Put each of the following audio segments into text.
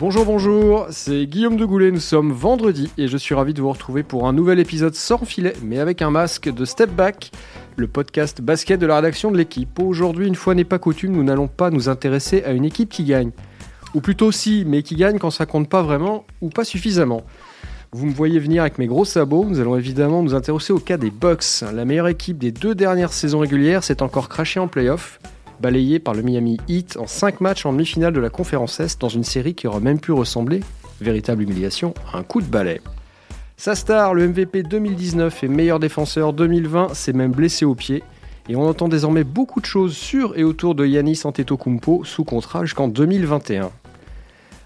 Bonjour, bonjour, c'est Guillaume de Goulet, nous sommes vendredi et je suis ravi de vous retrouver pour un nouvel épisode sans filet mais avec un masque de Step Back, le podcast basket de la rédaction de l'équipe. Aujourd'hui, une fois n'est pas coutume, nous n'allons pas nous intéresser à une équipe qui gagne. Ou plutôt si, mais qui gagne quand ça compte pas vraiment ou pas suffisamment. Vous me voyez venir avec mes gros sabots, nous allons évidemment nous intéresser au cas des Bucks. La meilleure équipe des deux dernières saisons régulières s'est encore crachée en playoff balayé par le Miami Heat en 5 matchs en demi-finale de la conférence Est dans une série qui aurait même pu ressembler, véritable humiliation, à un coup de balai. Sa star, le MVP 2019 et meilleur défenseur 2020, s'est même blessé au pied. Et on entend désormais beaucoup de choses sur et autour de Yanis Antetokounmpo sous contrat jusqu'en 2021.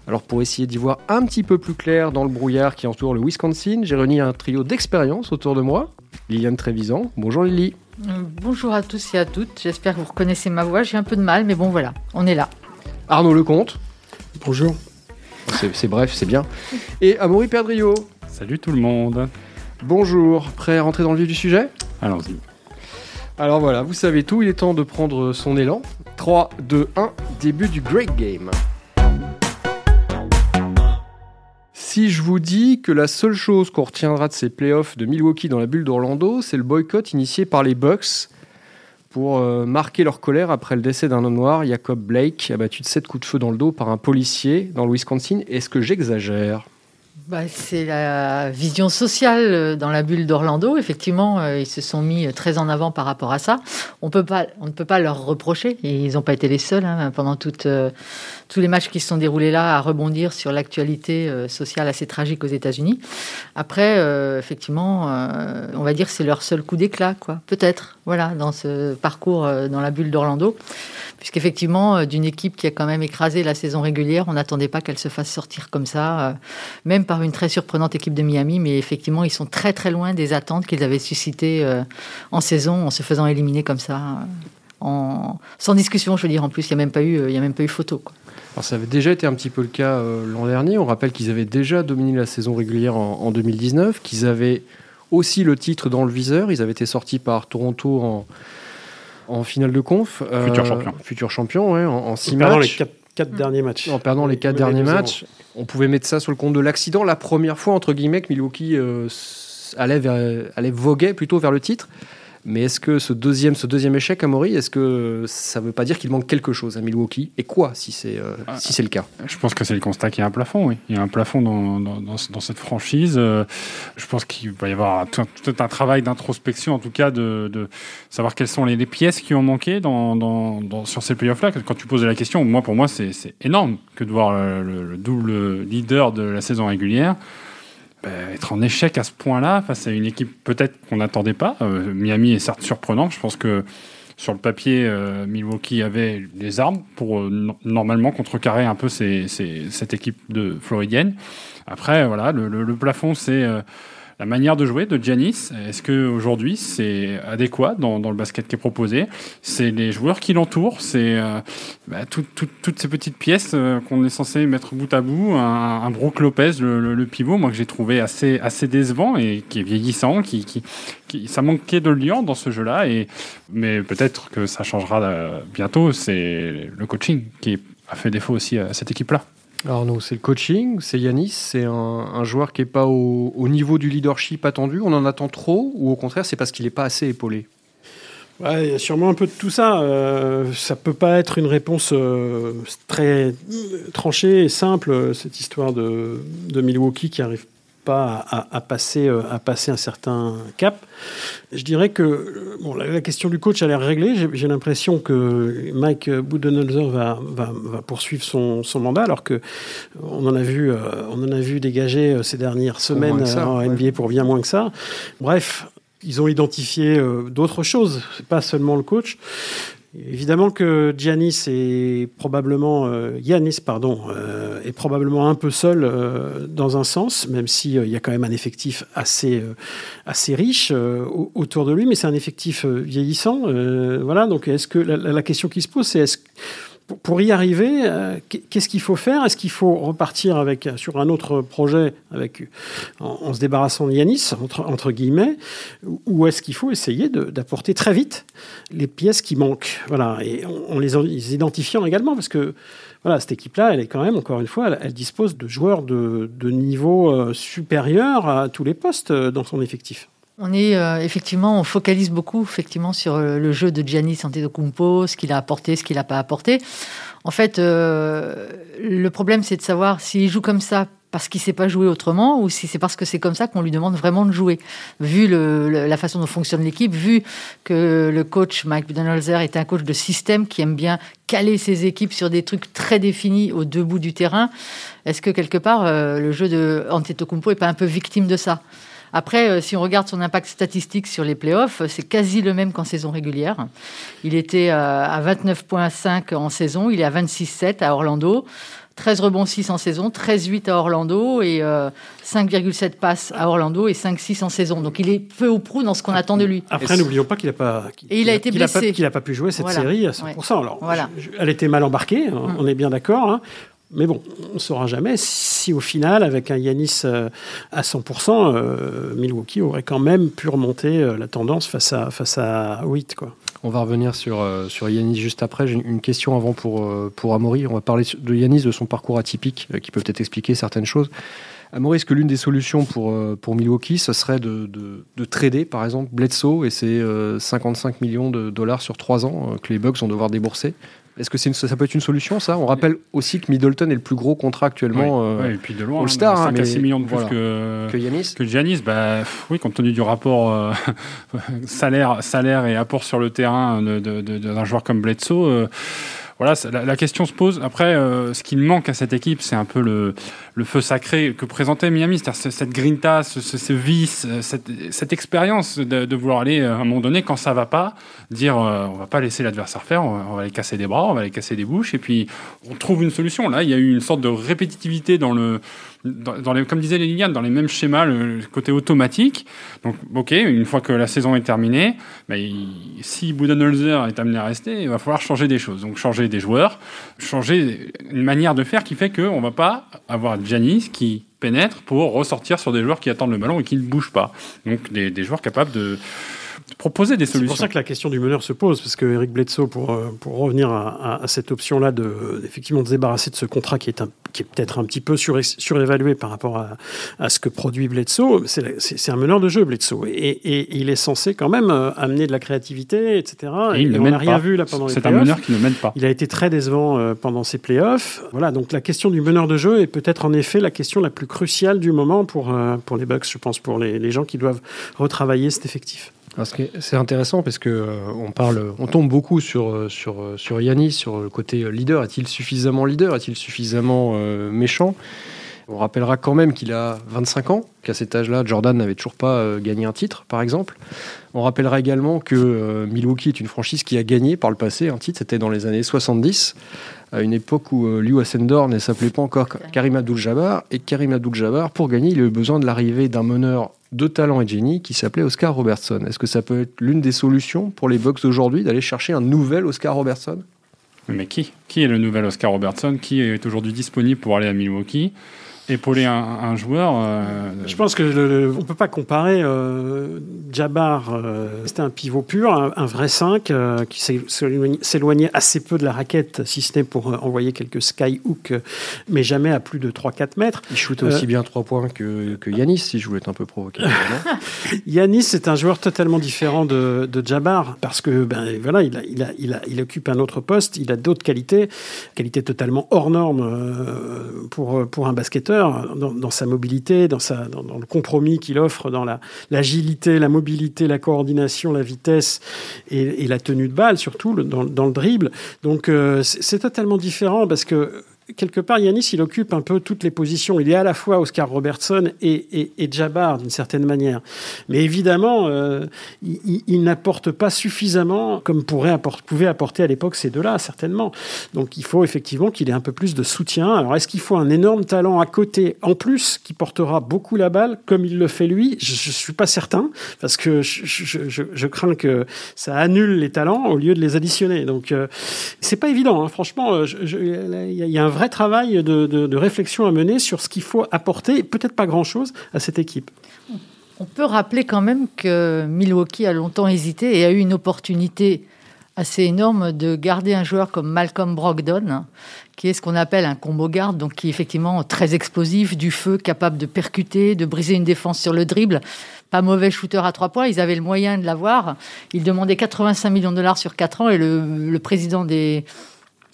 Alors pour essayer d'y voir un petit peu plus clair dans le brouillard qui entoure le Wisconsin, j'ai réuni un trio d'expérience autour de moi. Liliane Trévisan, bonjour Lily. Bonjour à tous et à toutes, j'espère que vous reconnaissez ma voix, j'ai un peu de mal, mais bon voilà, on est là. Arnaud Lecomte. Bonjour. C'est bref, c'est bien. Et Amaury Perdriot. Salut tout le monde. Bonjour, prêt à rentrer dans le vif du sujet? Allons-y. Alors voilà, vous savez tout, il est temps de prendre son élan. 3, 2, 1, début du Great Game. Si je vous dis que la seule chose qu'on retiendra de ces playoffs de Milwaukee dans la bulle d'Orlando, c'est le boycott initié par les Bucks pour euh, marquer leur colère après le décès d'un homme noir, Jacob Blake, abattu de 7 coups de feu dans le dos par un policier dans le Wisconsin, est-ce que j'exagère? Bah, c'est la vision sociale euh, dans la bulle d'Orlando. Effectivement, euh, ils se sont mis très en avant par rapport à ça. On, ne peut pas leur reprocher, et ils n'ont pas été les seuls hein, pendant tous les matchs qui se sont déroulés là à rebondir sur l'actualité euh, sociale assez tragique aux États-Unis. Après, euh, effectivement, euh, on va dire que c'est leur seul coup d'éclat, quoi. Peut-être, voilà, dans ce parcours dans la bulle d'Orlando. Puisqu'effectivement, d'une équipe qui a quand même écrasé la saison régulière, on n'attendait pas qu'elle se fasse sortir comme ça, même par une très surprenante équipe de Miami. Mais effectivement, ils sont très très loin des attentes qu'ils avaient suscitées en saison en se faisant éliminer comme ça. En... sans discussion, je veux dire. En plus, il n'y a même pas eu, il y a même pas eu photo. Quoi. Alors ça avait déjà été un petit peu le cas euh, l'an dernier. On rappelle qu'ils avaient déjà dominé la saison régulière en, 2019, qu'ils avaient aussi le titre dans le viseur. Ils avaient été sortis par Toronto en, en finale de conf. Euh, futur champion. Futur champion, ouais, en, six matchs. les quatre, quatre derniers matchs. En perdant les quatre derniers matchs. On pouvait mettre ça sur le compte de l'accident. La première fois, entre guillemets, que Milwaukee euh, allait, vers, allait voguer plutôt vers le titre. Mais est-ce que ce deuxième, ce deuxième échec à Maury, est-ce que ça ne veut pas dire qu'il manque quelque chose à Milwaukee Et quoi, si c'est euh, ah, si c'est le cas Je pense que c'est le constat qu'il y a un plafond, oui. Il y a un plafond dans, dans, dans, cette franchise. Euh, je pense qu'il va y avoir tout, un travail d'introspection, en tout cas, de, de, savoir quelles sont les, pièces qui ont manqué dans, sur ces playoffs-là. Quand tu poses la question, moi, pour moi, c'est énorme que de voir le double leader de la saison régulière être en échec à ce point-là face à une équipe peut-être qu'on n'attendait pas. Euh, Miami est certes surprenant. Je pense que sur le papier, euh, Milwaukee avait les armes pour euh, normalement contrecarrer un peu cette équipe de floridienne. Après, voilà, le plafond, c'est la manière de jouer de Giannis, est-ce qu'aujourd'hui c'est adéquat dans, le basket qui est proposé? C'est les joueurs qui l'entourent, c'est euh, bah, toutes ces petites pièces euh, qu'on est censé mettre bout à bout. Un, Brook Lopez, le, pivot, moi que j'ai trouvé assez, assez décevant et qui est vieillissant, qui, qui, ça manquait de lien dans ce jeu-là. Et, mais peut-être que ça changera euh, bientôt. C'est le coaching qui a fait défaut aussi à cette équipe-là. Alors non, c'est le coaching, c'est Yanis, c'est un, joueur qui n'est pas au, niveau du leadership attendu, on en attend trop, ou au contraire c'est parce qu'il n'est pas assez épaulé? Il y a sûrement un peu de tout ça. Euh, ça peut pas être une réponse euh, très tranchée et simple, cette histoire de, de Milwaukee qui arrive pas à, passer, euh, à passer un certain cap. Je dirais que bon, la, question du coach a l'air réglée. J'ai l'impression que Mike Budenholzer va, va, va, poursuivre son, son, mandat, alors que on en a vu, euh, on en a vu dégager euh, ces dernières semaines en NBA pour bien moins que ça. Bref, ils ont identifié d'autres choses, pas seulement le coach. Évidemment que Giannis est probablement euh, Yanis pardon euh, est probablement un peu seul euh, dans un sens, même si il y a quand même un effectif assez assez riche autour de lui, mais c'est un effectif vieillissant. voilà, donc est-ce que la, question qui se pose, c'est est-ce pour y arriver, qu'est-ce qu'il faut faire? Est-ce qu'il faut repartir avec, sur un autre projet avec, en, se débarrassant de Yanis, entre, guillemets, ou est-ce qu'il faut essayer d'apporter très vite les pièces qui manquent? Voilà, et en, les, les identifiant également, parce que voilà, cette équipe-là, elle est quand même, encore une fois, elle, dispose de joueurs de, niveau euh, supérieur à tous les postes euh, dans son effectif. On est euh, effectivement, on focalise beaucoup effectivement sur le jeu de Giannis Antetokounmpo, ce qu'il a apporté, ce qu'il n'a pas apporté. En fait, le problème, c'est de savoir s'il joue comme ça parce qu'il ne sait pas jouer autrement ou si c'est parce que c'est comme ça qu'on lui demande vraiment de jouer. Vu la façon dont fonctionne l'équipe, vu que le coach Mike Budenholzer est un coach de système qui aime bien caler ses équipes sur des trucs très définis au deux bouts du terrain, est-ce que quelque part euh, le jeu de Antetokounmpo est pas un peu victime de ça? Après, euh, si on regarde son impact statistique sur les playoffs, c'est quasi le même qu'en saison régulière. Il était euh, à 29,5 en saison, il est à 26,7 à Orlando. 13 rebonds 6 en saison, 13-8 à Orlando et 5,7 euh, passes à Orlando et 5-6 en saison. Donc il est peu ou prou dans ce qu'on attend de lui. Après, n'oublions pas qu'il n'a pas, et il a, été blessé. qu'il n'a pas, pu jouer cette série à 100%. Alors, voilà. elle était mal embarquée, hein, mm. on est bien d'accord. Hein. Mais bon, on ne saura jamais si au final, avec un Yanis euh, à 100%, euh, Milwaukee aurait quand même pu remonter la tendance face à, face à 8. Quoi. On va revenir sur, euh, sur Yanis juste après. J'ai une question avant pour, euh, pour Amaury. On va parler de Yanis, de son parcours atypique, euh, qui peut peut-être expliquer certaines choses. Amaury, est-ce que l'une des solutions pour, pour Milwaukee, ce serait de, de, trader, par exemple, Bledsoe et ses 55 millions de dollars sur 3 ans que les Bucks vont devoir débourser est-ce que c'est ça peut être une solution, ça? On rappelle aussi que Middleton est le plus gros contrat actuellement. Oui, et puis de loin, All-Star. 5 hein, à 6 millions de plus que, que Yanis. Que Giannis, bah, oui, compte tenu du rapport salaire, salaire et apport sur le terrain d'un joueur comme Bledsoe voilà, la, question se pose. Après, euh, ce qu'il manque à cette équipe, c'est un peu le, le, feu sacré que présentait Miami, c'est-à-dire cette grinta, ce, ce, vice, euh, cette, cette expérience de, de, vouloir aller euh, à un moment donné, quand ça va pas, dire on va pas laisser l'adversaire faire, on va, on va, les casser des bras, on va les casser des bouches, et puis on trouve une solution. Là, il y a eu une sorte de répétitivité dans le dans, les, comme disaient les Liliane, dans les mêmes schémas, le côté automatique. Donc, ok, une fois que la saison est terminée, bah, si Budenholzer est amené à rester, il va falloir changer des choses. Donc, changer des joueurs, changer une manière de faire qui fait qu'on ne va pas avoir Giannis qui pénètre pour ressortir sur des joueurs qui attendent le ballon et qui ne bougent pas. Donc, des joueurs capables de proposer des solutions. C'est pour ça que la question du meneur se pose, parce que Eric Bledsoe, pour, euh, pour revenir à, cette option-là de effectivement de se débarrasser de ce contrat qui est, un, qui est peut-être un petit peu surévalué par rapport à, à, ce que produit Bledsoe, c'est un meneur de jeu Bledsoe, et, et, il est censé quand même euh, amener de la créativité, etc. Et, on n'a rien vu là pendant les C'est un meneur qui ne mène pas. Il a été très décevant euh, pendant ses playoffs. Voilà, donc la question du meneur de jeu est peut-être en effet la question la plus cruciale du moment pour, pour les Bucks, je pense, pour les, les gens qui doivent retravailler cet effectif. C'est intéressant parce que euh, on parle, on tombe beaucoup sur euh, sur euh, sur Yannis, sur le côté leader. Est-il suffisamment leader? Est-il suffisamment méchant? On rappellera quand même qu'il a 25 ans, qu'à cet âge-là, Jordan n'avait toujours pas gagné un titre, par exemple. On rappellera également que Milwaukee est une franchise qui a gagné par le passé un titre. C'était dans les années 70 à une époque où Liu Ascendor ne s'appelait pas encore Karim Abdul-Jabbar. Et Karim Abdul-Jabbar, pour gagner, il a eu besoin de l'arrivée d'un meneur de talent et génie qui s'appelait Oscar Robertson. Est-ce que ça peut être l'une des solutions pour les Bucks aujourd'hui d'aller chercher un nouvel Oscar Robertson? Mais qui? Qui est le nouvel Oscar Robertson? Qui est aujourd'hui disponible pour aller à Milwaukee? Épauler un, joueur. Euh, Je pense que ne on peut pas comparer euh, Jabbar. Euh, c'était un pivot pur, un, vrai 5 qui s'éloignait assez peu de la raquette, si ce n'est pour envoyer quelques skyhooks, mais jamais à plus de 3-4 mètres. Il shootait aussi bien 3 points que, que Yanis, si je voulais être un peu provoqué. Yanis, c'est un joueur totalement différent de, de Jabbar parce que ben voilà, il, a, il, a, il, a, il occupe un autre poste, il a d'autres qualités, qualités totalement hors normes pour pour un basketteur dans, sa mobilité, dans, le compromis qu'il offre, dans l'agilité, la, mobilité, la coordination, la vitesse et, la tenue de balle, surtout dans, le dribble. Donc euh, c'est totalement différent parce que quelque part, Yanis, il occupe un peu toutes les positions. Il est à la fois Oscar Robertson et, et, Jabbar, d'une certaine manière. Mais évidemment, euh, il, n'apporte pas suffisamment comme pourrait apporter, pouvait apporter à l'époque ces deux-là, certainement. Donc il faut effectivement qu'il ait un peu plus de soutien. Alors est-ce qu'il faut un énorme talent à côté, en plus, qui portera beaucoup la balle, comme il le fait lui? Je ne suis pas certain, parce que je, crains que ça annule les talents au lieu de les additionner. Donc euh, c'est pas évident, hein. franchement. Il y a un vrai travail de, réflexion à mener sur ce qu'il faut apporter, peut-être pas grand-chose, à cette équipe. On peut rappeler quand même que Milwaukee a longtemps hésité et a eu une opportunité assez énorme de garder un joueur comme Malcolm Brogdon, qui est ce qu'on appelle un combo garde, donc qui est effectivement très explosif, du feu, capable de percuter, de briser une défense sur le dribble. Pas mauvais shooter à trois points, ils avaient le moyen de l'avoir. Ils demandaient 85 millions de dollars sur quatre ans et le président des,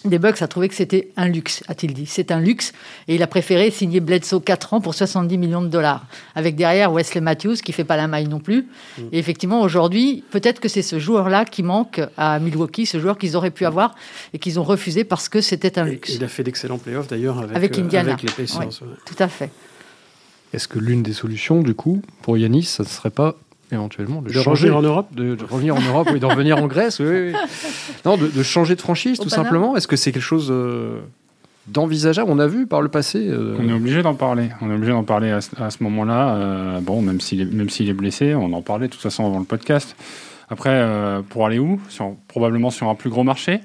des Bucks a trouvé que c'était un luxe, a-t-il dit. C'est un luxe. Et il a préféré signer Bledsoe 4 ans pour 70 millions de dollars. Avec derrière Wesley Matthews, qui fait pas la maille non plus. Mm. Et effectivement, aujourd'hui, peut-être que c'est ce joueur-là qui manque à Milwaukee, ce joueur qu'ils auraient pu avoir et qu'ils ont refusé parce que c'était un luxe. il a fait d'excellents playoffs d'ailleurs avec, euh, Indiana. les Pacers. Tout à fait. Est-ce que l'une des solutions, du coup, pour Yanis, ça ne serait pas éventuellement de, changer. en Europe de, revenir en Europe et d'en revenir en Grèce oui, non de, changer de franchise tout simplement. Est-ce que c'est quelque chose euh, d'envisageable? On a vu par le passé euh, on est obligé d'en parler. On est obligé d'en parler à, ce moment-là. Euh, bon même s'il est même s'il est blessé on en parlait de toute façon avant le podcast. Après pour aller où? Sur, probablement sur un plus gros marché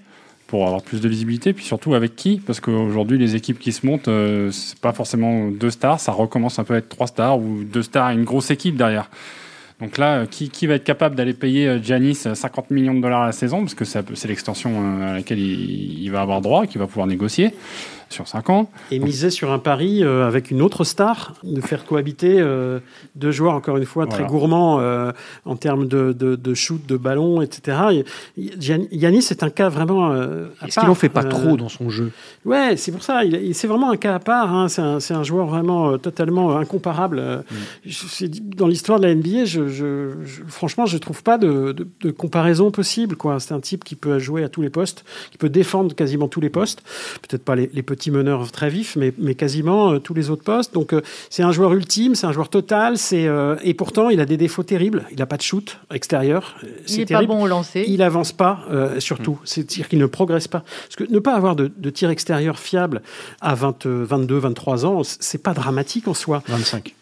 pour avoir plus de visibilité, puis surtout avec qui? Parce qu'aujourd'hui, les équipes qui se montent, c'est pas forcément deux stars, ça recommence un peu à être trois stars ou deux stars et une grosse équipe derrière. Donc là, euh, qui, qui va être capable d'aller payer Janis euh, 50 euh, millions de dollars à la saison, parce que c'est l'extension à laquelle il, il va avoir droit, qu'il va pouvoir négocier sur 5 ans. Et miser sur un pari euh, avec une autre star, de faire cohabiter euh, deux joueurs, encore une fois, très gourmands euh, en termes de, de, shoot, de ballon, etc. Yanis est un cas vraiment. Est-ce qu'il n'en fait pas trop dans son jeu? Ouais, c'est pour ça. C'est vraiment un cas à part. Hein. C'est un, joueur vraiment totalement incomparable. Mm. Dans l'histoire de la NBA, je, je, franchement, je ne trouve pas de, de, comparaison possible. C'est un type qui peut jouer à tous les postes, qui peut défendre quasiment tous les postes. Peut-être pas les, les petits meneur très vif, mais, mais quasiment euh, tous les autres postes. Donc euh, c'est un joueur ultime, c'est un joueur total, c'est euh, et pourtant il a des défauts terribles. Il n'a pas de shoot extérieur. Il n'est pas bon au lancer. Il avance pas, surtout. Mm. C'est-à-dire qu'il ne progresse pas. Parce que ne pas avoir de, tir extérieur fiable à 20, 22, 23 ans, c'est pas dramatique en soi. 25.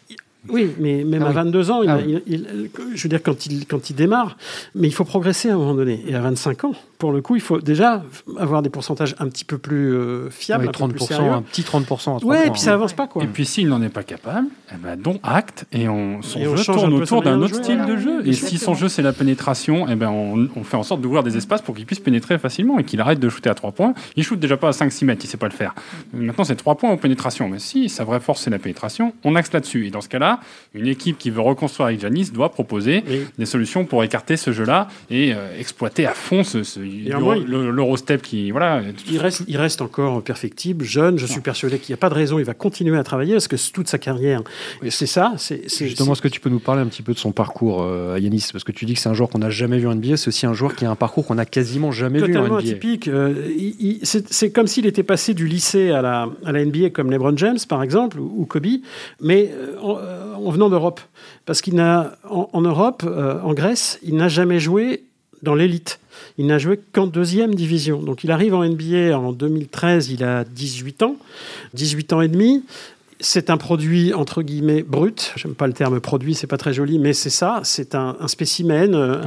Oui, mais même ah à 22 ans, ah je veux dire, quand il, quand il démarre, mais il faut progresser à un moment donné. Et à 25 ans, pour le coup, il faut déjà avoir des pourcentages un petit peu plus euh, fiables. 30%, un, petit 30% à Ouais, et puis ça avance pas, quoi. Et puis s'il n'en est pas capable, eh ben, dont acte, et on, son jeu tourne autour d'un autre style de jeu. Et si son jeu, c'est la pénétration, eh ben, on, fait en sorte d'ouvrir des espaces pour qu'il puisse pénétrer facilement et qu'il arrête de shooter à 3 points. Il shoot déjà pas à 5-6 mètres, il sait pas le faire. Maintenant, c'est 3 points en pénétration. Mais si sa vraie force, c'est la pénétration, on axe là-dessus. Et dans ce cas-là, une équipe qui veut reconstruire avec Janis doit proposer des solutions pour écarter ce jeu-là et euh, exploiter à fond ce, ce l'Eurostep qui voilà. Il reste, il reste encore perfectible, jeune. Je suis persuadé qu'il n'y a pas de raison. Il va continuer à travailler parce que toute sa carrière, c'est ça. C'est justement ce que tu peux nous parler un petit peu de son parcours euh, à Yanis? Parce que tu dis que c'est un joueur qu'on n'a jamais vu en NBA. C'est aussi un joueur qui a un parcours qu'on n'a quasiment jamais vu en NBA. atypique. Euh, c'est comme s'il était passé du lycée à la, à la NBA comme LeBron James par exemple ou, Kobe, mais euh, en, venant d'Europe parce qu'il n'a en, Europe, en Grèce, il n'a jamais joué dans l'élite. Il n'a joué qu'en deuxième division. Donc il arrive en NBA en 2013, il a 18 ans, 18 ans et demi. C'est un produit entre guillemets brut. J'aime pas le terme produit, c'est pas très joli, mais c'est ça. C'est un, spécimen, euh,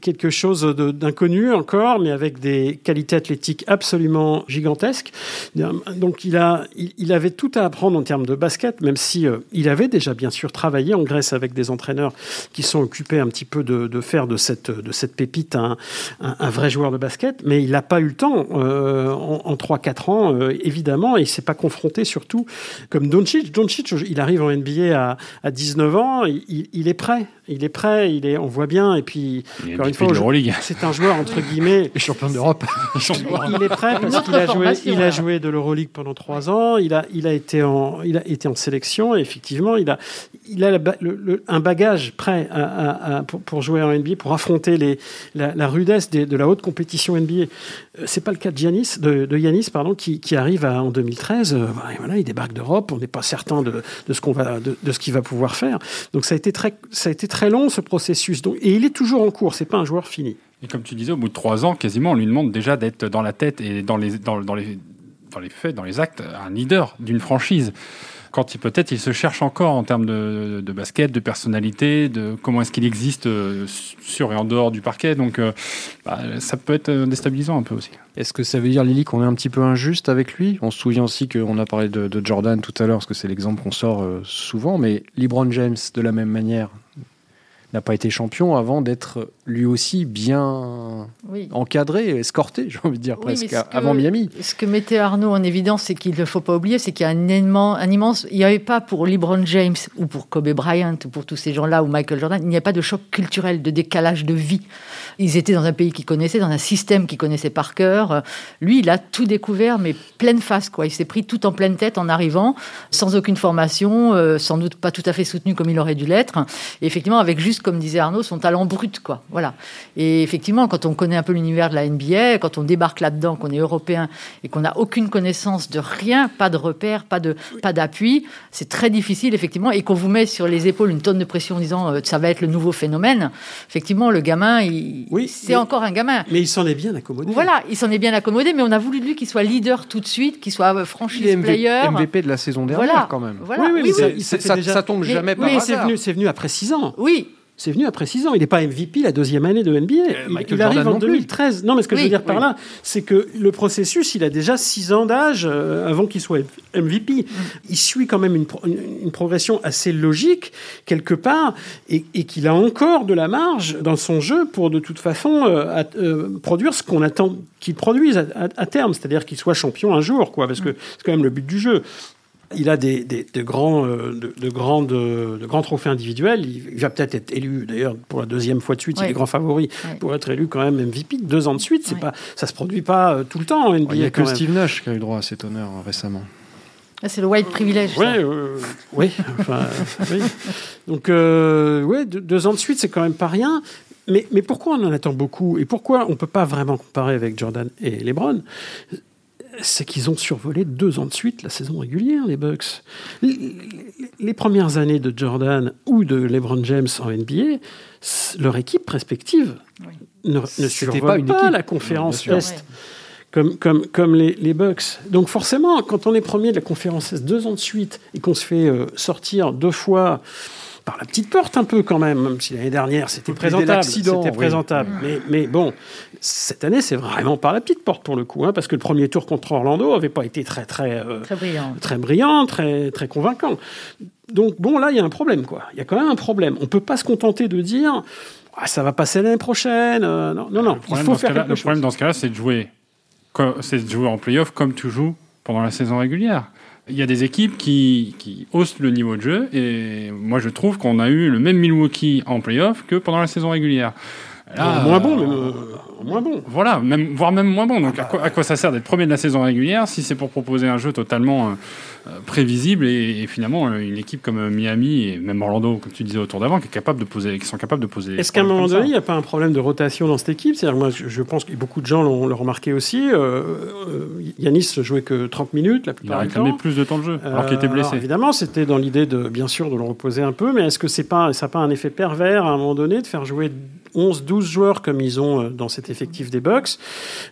quelque chose d'inconnu encore, mais avec des qualités athlétiques absolument gigantesques. Donc il a, il, avait tout à apprendre en termes de basket, même si euh, il avait déjà bien sûr travaillé en Grèce avec des entraîneurs qui sont occupés un petit peu de, faire de cette, de cette pépite un, un, vrai joueur de basket, mais il n'a pas eu le temps euh, en, en 3-4 ans, évidemment, et il s'est pas confronté surtout comme Doncic Doncic. il arrive en NBA à, 19 ans, il, est prêt. il est prêt, il est, on voit bien. Et puis, Il est encore une MVP fois, c'est un joueur entre guillemets. Champion d'Europe. Il est prêt parce qu'il a joué, il a joué de l'Euroleague pendant trois ans. Il a, il a été en, il a été en sélection. Et effectivement, il a, il a la ba- le- le- un bagage prêt à- à- à- pour, pour jouer en NBA, pour affronter les, la, la rudesse des- de la haute compétition NBA. Euh, C'est pas le cas de Giannis, de, de Giannis, pardon, qui, qui arrive à- en 2013. euh, voilà, voilà, il débarque d'Europe. On n'est pas certain de, ce qu'on va, de, de ce qu'il va pouvoir faire. Donc ça a été très, ça a été très long ce processus. Donc, et il est toujours en cours. C'est pas un joueur fini. Et comme tu disais, au bout de trois ans, quasiment, on lui demande déjà d'être dans la tête et dans les, dans, dans les, dans les faits, dans les actes, un leader d'une franchise. Quand il peut-être il se cherche encore en termes de, de basket, de personnalité, de comment est-ce qu'il existe euh, sur et en dehors du parquet. Donc euh, bah, ça peut être euh, déstabilisant un peu aussi. Est-ce que ça veut dire, Lily, qu'on est un petit peu injuste avec lui? On se souvient aussi qu'on a parlé de, de Jordan tout à l'heure, parce que c'est l'exemple qu'on sort souvent, mais LeBron James, de la même manière, n'a pas été champion avant d'être lui aussi bien Oui. encadré, escorté, j'ai envie de dire Oui, presque, que- avant Miami. Ce que mettait Arnaud en évidence, c'est qu'il ne faut pas oublier, c'est qu'il y a un, immense, un immense. Il n'y avait pas pour LeBron James ou pour Kobe Bryant ou pour tous ces gens-là ou Michael Jordan, il n'y a pas de choc culturel, de décalage de vie. Ils étaient dans un pays qu'ils connaissaient, dans un système qu'ils connaissaient par cœur. Lui, il a tout découvert, mais pleine face, quoi. Il s'est pris tout en pleine tête en arrivant, sans aucune formation, euh, sans doute pas tout à fait soutenu comme il aurait dû l'être. Et effectivement, avec juste, comme disait Arnaud, son talent brut, quoi. Voilà. Et effectivement, quand on connaît un peu l'univers de la NBA, quand on débarque là-dedans, qu'on est européen et qu'on n'a aucune connaissance de rien, pas de repères, pas de pas d'appui, c'est très difficile effectivement, et qu'on vous met sur les épaules une tonne de pression en disant euh, ça va être le nouveau phénomène. Effectivement, le gamin, il, Oui, c'est mais- encore un gamin. Mais il s'en est bien accommodé. Voilà, il s'en est bien accommodé, mais on a voulu de lui qu'il soit leader tout de suite, qu'il soit euh, Il franchise MV- player. MVP de la saison dernière, Voilà. quand même. Voilà. Oui, oui, Oui, mais oui. ça- ça ça, déjà- ça tombe Mais- jamais par Mais c'est hasard. venu, c'est venu après six ans. Oui, C'est venu après 6 ans. Il n'est pas MVP la deuxième année de NBA. il Michael il arrive en non plus. 2013. Non, mais ce que je veux dire par là, c'est que le processus, il a déjà 6 ans d'âge euh, avant qu'il soit MVP. Mm. Il suit quand même une, pro- une- une progression assez logique, quelque part, et, et qu'il a encore de la marge dans son jeu pour de toute façon euh, à- euh, produire ce qu'on attend qu'il produise à, à- à terme, c'est-à-dire qu'il soit champion un jour, quoi, parce que c'est quand même le but du jeu. Il a des, des- de, grands, euh, de, de grandes, de grands trophées individuels. Il, va peut-être être élu, d'ailleurs, pour la deuxième fois de suite. Il est grand favori pour être élu quand même MVP deux ans de suite. C'est Oui. pas, ça se produit pas euh, tout le temps en NBA. Il n'y a que même. Steve Nash qui a eu droit à cet honneur euh, récemment. Ah, c'est le white privilege. ça. Ouais, euh, oui, enfin, oui. Donc, euh, ouais, deux, deux ans de suite, c'est quand même pas rien. Mais, mais pourquoi on en attend beaucoup? Et pourquoi on peut pas vraiment comparer avec Jordan et LeBron? C'est qu'ils ont survolé deux ans de suite la saison régulière, les Bucks. Les, les premières années de Jordan ou de LeBron James en NBA, leur équipe respective ne, ne survole pas pas, une équipe. la conférence Bien Est. Ouais. comme, comme, comme les, les Bucks. Donc forcément, quand on est premier de la conférence Est deux ans de suite et qu'on se fait euh, sortir deux fois par la petite porte un peu quand même, même si l'année dernière c'était présentable, c'était oui. présentable. Mais, mais bon, cette année c'est vraiment par la petite porte pour le coup, hein, parce que le premier tour contre Orlando avait pas été très très euh, Très brillant. très brillant, très, très convaincant. Donc bon, là, il y a un problème, quoi. Il y a quand même un problème. On peut pas se contenter de dire ah, ça va passer l'année prochaine. Euh, non, non, non. Le il problème, faut dans ce faire cas-là- quelque le chose. problème dans ce cas-là, c'est de jouer, c'est de jouer en playoff comme tu joues pendant la saison régulière. Il y a des équipes qui, qui haussent le niveau de jeu et moi je trouve qu'on a eu le même Milwaukee en playoff que pendant la saison régulière. Là, Euh, moins bon, même, euh, moins bon. Voilà, même, voire même moins bon. Donc à, quoi, à quoi ça sert d'être premier de la saison régulière si c'est pour proposer un jeu totalement euh, prévisible et, et finalement euh, une équipe comme euh, Miami et même Orlando, comme tu disais autour d'avant, qui est capable de poser, qui sont capables de poser. des Est-ce qu'à un moment donné, il n'y a pas un problème de rotation dans cette équipe? C'est-à-dire, moi, je, pense que beaucoup de gens l'ont remarqué aussi. Euh, euh, Yanis jouait que 30 minutes la Il a plupart du réclamé temps. plus de temps de jeu alors qu'il était Euh, blessé. alors, évidemment, c'était dans l'idée de, bien sûr, de le reposer un peu, mais est-ce que c'est pas, ça n'a pas un effet pervers à un moment donné de faire jouer 11, 12 joueurs comme ils ont euh, dans cet effectif des Bucks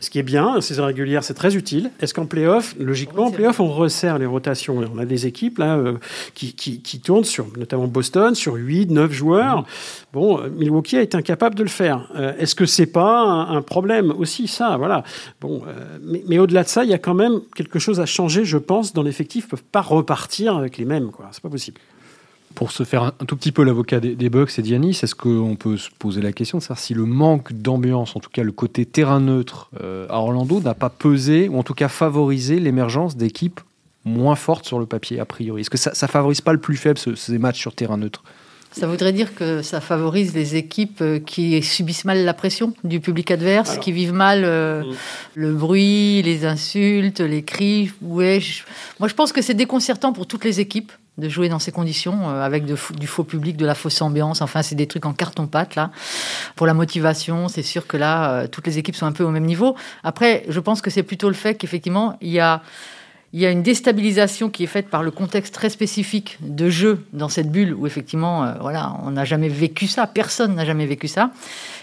Ce qui est bien, la saison régulière, c'est très utile. Est-ce qu'en playoff, logiquement, en playoff, on resserre les rotations? On a des équipes là euh, qui, qui, qui tournent sur, notamment Boston, sur 8, 9 joueurs. Bon, euh, Milwaukee a été incapable de le faire. Est-ce que c'est pas un, un problème aussi, ça Voilà. Bon, mais, mais au-delà de ça, il y a quand même quelque chose à changer, je pense, dans l'effectif. Ils peuvent pas repartir avec les mêmes, quoi. C'est pas possible. Pour se faire un, un tout petit peu l'avocat des, des Bucks et d'Yanis, est-ce qu'on peut se poser la question de savoir si le manque d'ambiance, en tout cas le côté terrain neutre euh, à Orlando, n'a pas pesé, ou en tout cas favorisé l'émergence d'équipes moins fortes sur le papier, a priori? Est-ce que ça ne favorise pas le plus faible, ce- ces matchs sur terrain neutre? Ça voudrait dire que ça favorise les équipes euh, qui subissent mal la pression du public adverse, Alors. qui vivent mal euh, Mm. le bruit, les insultes, les cris. Ouais, je- moi je pense que c'est déconcertant pour toutes les équipes de jouer dans ces conditions euh, avec du faux public, de la fausse ambiance. Enfin, c'est des trucs en carton-pâte là. Pour la motivation, c'est sûr que là, euh, toutes les équipes sont un peu au même niveau. Après, je pense que c'est plutôt le fait qu'effectivement, il y a il y a une déstabilisation qui est faite par le contexte très spécifique de jeu dans cette bulle où effectivement, euh, voilà, on n'a jamais vécu ça, personne n'a jamais vécu ça.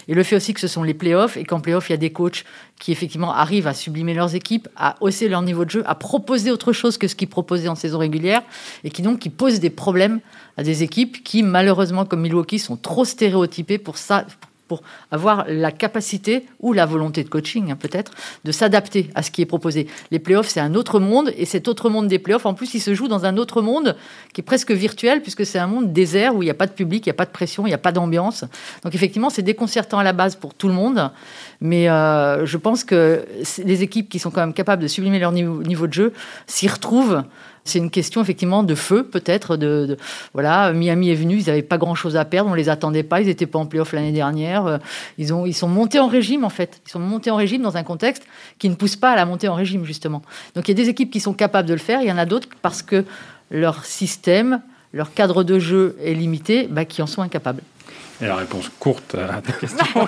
Et le fait aussi que ce sont les playoffs et qu'en playoffs, il y a des coachs qui effectivement arrivent à sublimer leurs équipes, à hausser leur niveau de jeu, à proposer autre chose que ce qu'ils proposaient en saison régulière et qui donc qui posent des problèmes à des équipes qui malheureusement comme Milwaukee sont trop stéréotypées pour ça avoir la capacité ou la volonté de coaching hein, peut-être de s'adapter à ce qui est proposé. Les playoffs, c'est un autre monde et cet autre monde des playoffs, en plus, il se joue dans un autre monde qui est presque virtuel puisque c'est un monde désert où il n'y a pas de public, il n'y a pas de pression, il n'y a pas d'ambiance. Donc effectivement, c'est déconcertant à la base pour tout le monde, mais euh, je pense que les équipes qui sont quand même capables de sublimer leur niveau de jeu s'y retrouvent. C'est une question effectivement de feu, peut-être. De, voilà, Miami est venu, ils n'avaient pas grand-chose à perdre, on les attendait pas, ils n'étaient pas en playoff l'année dernière. Euh, Ils, ont, ils sont montés en régime en fait. Ils sont montés en régime dans un contexte qui ne pousse pas à la montée en régime justement. Donc il y a des équipes qui sont capables de le faire, il y en a d'autres parce que leur système, leur cadre de jeu est limité, bah, qui en sont incapables. Et la réponse courte à ta question.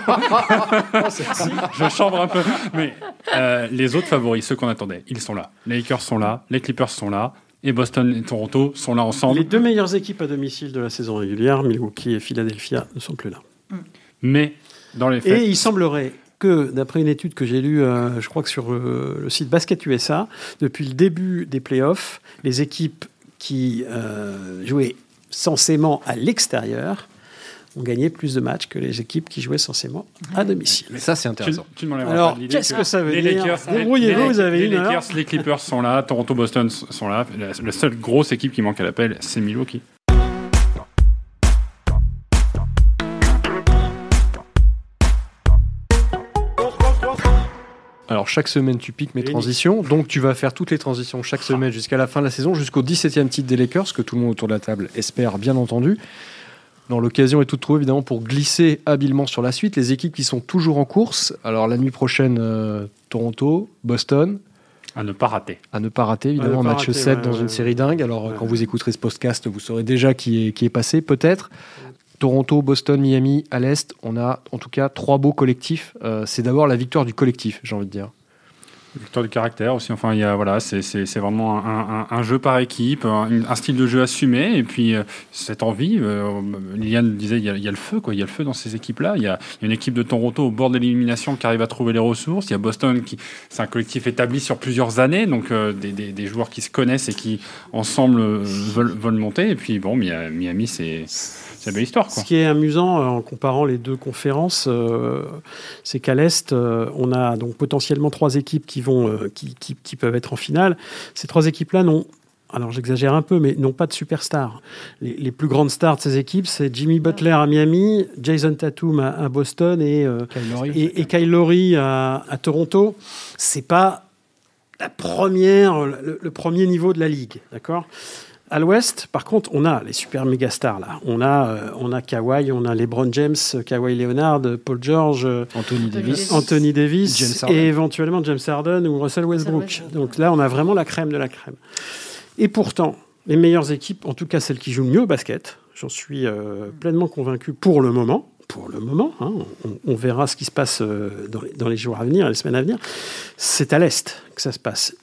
je chambre un peu. Mais euh, les autres favoris, ceux qu'on attendait, ils sont là. Les Lakers sont là, les Clippers sont là, et Boston et Toronto sont là ensemble. Les deux meilleures équipes à domicile de la saison régulière, Milwaukee et Philadelphia, ne sont plus là. Mais dans les Et faits, il semblerait que, d'après une étude que j'ai lue, euh, je crois que sur euh, le site Basket USA, depuis le début des playoffs, les équipes qui euh, jouaient censément à l'extérieur ont gagné plus de matchs que les équipes qui jouaient censément à domicile. Mais ça, c'est intéressant. tu ne m'enlèveras Alors, pas de l'idée qu'est-ce que ça veut les dire Lakers, Débrouillez-vous, les- vous avez les une heure. Lakers, les Clippers sont là, Toronto, Boston sont là. La, la seule grosse équipe qui manque à l'appel, c'est Milwaukee. Alors, chaque semaine, tu piques mes transitions. Donc, tu vas faire toutes les transitions chaque semaine jusqu'à la fin de la saison, jusqu'au 17e titre des Lakers, que tout le monde autour de la table espère, bien entendu. Dans l'occasion est toute trouvée, évidemment, pour glisser habilement sur la suite. Les équipes qui sont toujours en course. Alors, la nuit prochaine, euh, Toronto, Boston. À ne pas rater. À ne pas rater, évidemment, pas match rater, 7 ouais, dans ouais, une ouais. série dingue. Alors, Ouais. quand vous écouterez ce podcast, vous saurez déjà qui est, qui est passé, peut-être. Toronto, Boston, Miami, à l'Est, on a en tout cas trois beaux collectifs. Euh, c'est d'abord la victoire du collectif, j'ai envie de dire. Victoire du caractère aussi. Enfin, il y a voilà, c'est vraiment un, un- jeu par équipe, un, style de jeu assumé, et puis euh, cette envie. euh, Liliane disait, il y, a, il y a le feu, quoi. Il y a le feu dans ces équipes-là. Il il y a une équipe de Toronto au bord de l'élimination qui arrive à trouver les ressources. Il y a Boston qui, c'est un collectif établi sur plusieurs années, donc euh, des, des- des joueurs qui se connaissent et qui ensemble euh, veulent, veulent monter. Et puis bon, Mi- Miami, c'est la belle histoire, quoi. Ce qui est amusant euh, en comparant les deux conférences, euh, c'est qu'à l'Est, euh, on a donc potentiellement trois équipes qui, vont, euh, qui, qui- qui peuvent être en finale. Ces trois équipes-là n'ont, alors j'exagère un peu, mais n'ont pas de superstars. Les, les plus grandes stars de ces équipes, c'est Jimmy Butler à Miami, Jason Tatum à, à Boston et, euh, et, et Kyle Lowry à, à Toronto. C'est pas la première, le, le premier niveau de la ligue, d'accord? À l'ouest, par contre, on a les super méga stars là. On a, euh, on a Kawhi, on a LeBron James, Kawhi Leonard, Paul George, euh, Anthony Davis. Anthony Davis James Harden. et éventuellement James Harden ou Russell Westbrook. Westbrook. Donc là, on a vraiment la crème de la crème. Et pourtant, les meilleures équipes, en tout cas celles qui jouent mieux au basket, j'en suis euh, pleinement convaincu pour le moment. Pour le moment, hein, on, on verra ce qui se passe dans les, dans les jours à venir, les semaines à venir. C'est à l'est que ça se passe.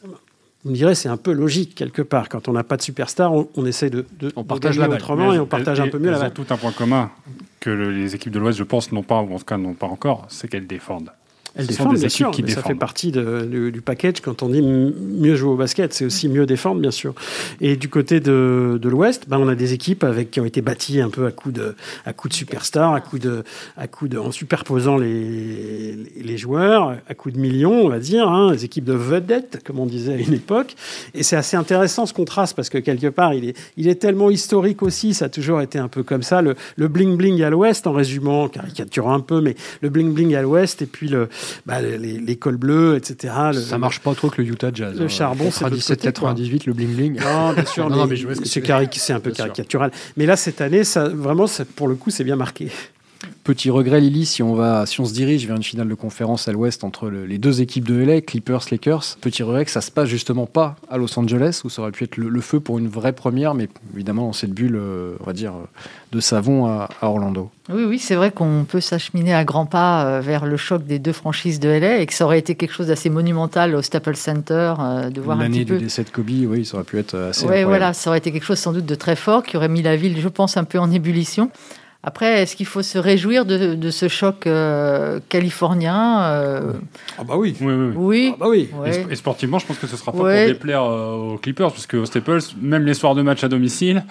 Vous me direz, c'est un peu logique quelque part. Quand on n'a pas de superstar, on, on essaie de, de On de partage la autrement et on partage un peu mieux la Elles ont balle. tout un point commun que le- les équipes de l'Ouest, je pense, n'ont pas, ou en tout cas n'ont pas encore, c'est qu'elles défendent. Elles défendent, bien sûr, qui mais ça fait partie de- du, du package quand on dit mieux jouer au basket, c'est aussi mieux défendre, bien sûr. Et du côté de, de l'Ouest, ben, on a des équipes avec, qui ont été bâties un peu à coup de, à coup de superstars, à coup de, à coup de, en superposant les, les joueurs, à coup de millions, on va dire, hein, des équipes de vedettes, comme on disait à une époque. Et c'est assez intéressant ce contraste parce que quelque part, il est, il est tellement historique aussi, ça a toujours été un peu comme ça, le, le bling-bling à l'Ouest, en résumant, caricaturant un peu, mais le bling-bling à l'Ouest, et puis le, bah, les, les cols bleus, etc. Le- Ça marche pas trop que le Utah Jazz. le hein. charbon, c'est de l'autre 97, côté, quoi. 98, le bling bling. Non, bien sûr, Non, mais, mais ce c'est cari- un peu Bien sûr. caricatural. Mais là, cette année, ça, vraiment, ça- pour le coup, c'est bien marqué. Petit regret, Lily, si on, va, si on se dirige vers une finale de conférence à l'ouest entre le- les deux équipes de LA, Clippers, Lakers, petit regret que ça se passe justement pas à Los Angeles, où ça aurait pu être le, le feu pour une vraie première, mais évidemment dans cette bulle, euh, on va dire, euh, de savon à, à Orlando. Oui, oui, c'est vrai qu'on peut s'acheminer à grands pas euh, vers le choc des deux franchises de LA et que ça aurait été quelque chose d'assez monumental au Staples Center euh, de voir un L'année du décès de Kobe, oui, ça aurait pu être assez incroyable. voilà, ça aurait été quelque chose sans doute de très fort qui aurait mis la ville, je pense, un peu en ébullition. Après, est-ce qu'il faut se réjouir de, de ce choc euh, californien Euh, Ah bah oui. Oui, oui, oui. Oui. Ah bah oui. Et Ouais. sp- Et sportivement, je pense que ce sera pas Ouais. pour déplaire euh, aux Clippers, parce que aux Staples, même les soirs de match à domicile,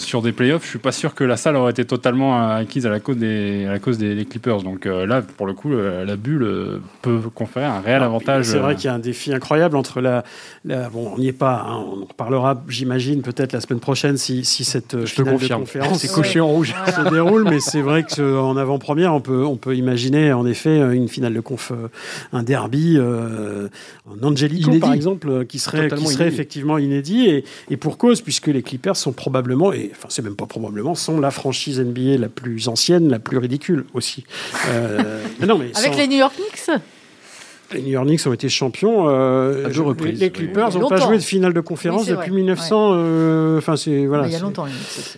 sur des playoffs, je suis pas sûr que la salle aurait été totalement euh, acquise à la cause des, à la cause des, des Clippers. Donc euh, là, pour le coup, le- la bulle euh, peut conférer un réel avantage. C'est vrai euh, qu'il y a un défi incroyable entre la. la- bon, on n'y est pas. hein, on en reparlera, j'imagine, peut-être la semaine prochaine si, si cette euh, Je te finale de confirme. conférence C'est Ouais. coché en rouge. se déroule, mais c'est vrai qu'en avant-première, on peut, on peut imaginer en effet une finale de conf, euh, un derby, euh, un Angelico Inédit. par exemple, euh, qui serait, qui serait inédit. effectivement inédit et, et pour cause, puisque les Clippers sont probablement, et enfin c'est même pas probablement, sont la franchise NBA la plus ancienne, la plus ridicule aussi. Euh, mais non, mais Avec sans- les New York Knicks les New York Knicks ont été champions. euh, À deux reprises, Les. Clippers n'ont pas joué de finale de conférence Oui, depuis vrai. 1900. euh, Enfin, c'est voilà. Il y a longtemps.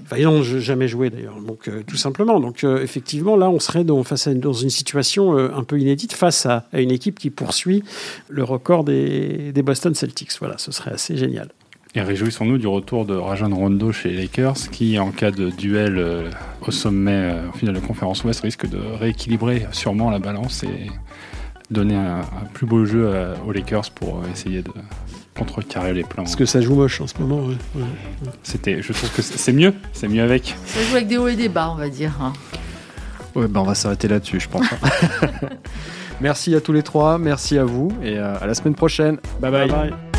Enfin, ils n'ont jamais joué d'ailleurs, donc euh, tout simplement. Donc euh, effectivement, là, on serait dans, face à, dans une situation euh, un peu inédite face à, à une équipe qui poursuit le record des, des Boston Celtics. Voilà, ce serait assez génial. Et réjouissons-nous du retour de Rajon Rondo chez les Lakers, qui, en cas de duel euh, au sommet euh, en finale de conférence Ouest, risque de rééquilibrer sûrement la balance et donner un, un plus beau jeu euh, aux Lakers pour euh, essayer de contrecarrer les plans. Parce que ça joue moche en ce moment. ouais. Ouais. C'était, je trouve que c'est mieux, c'est mieux avec. Ça joue avec des hauts et des bas, on va dire. hein. Ouais, ben on va s'arrêter là-dessus, je pense. merci à tous les trois, merci à vous et à la semaine prochaine. bye. Bye bye.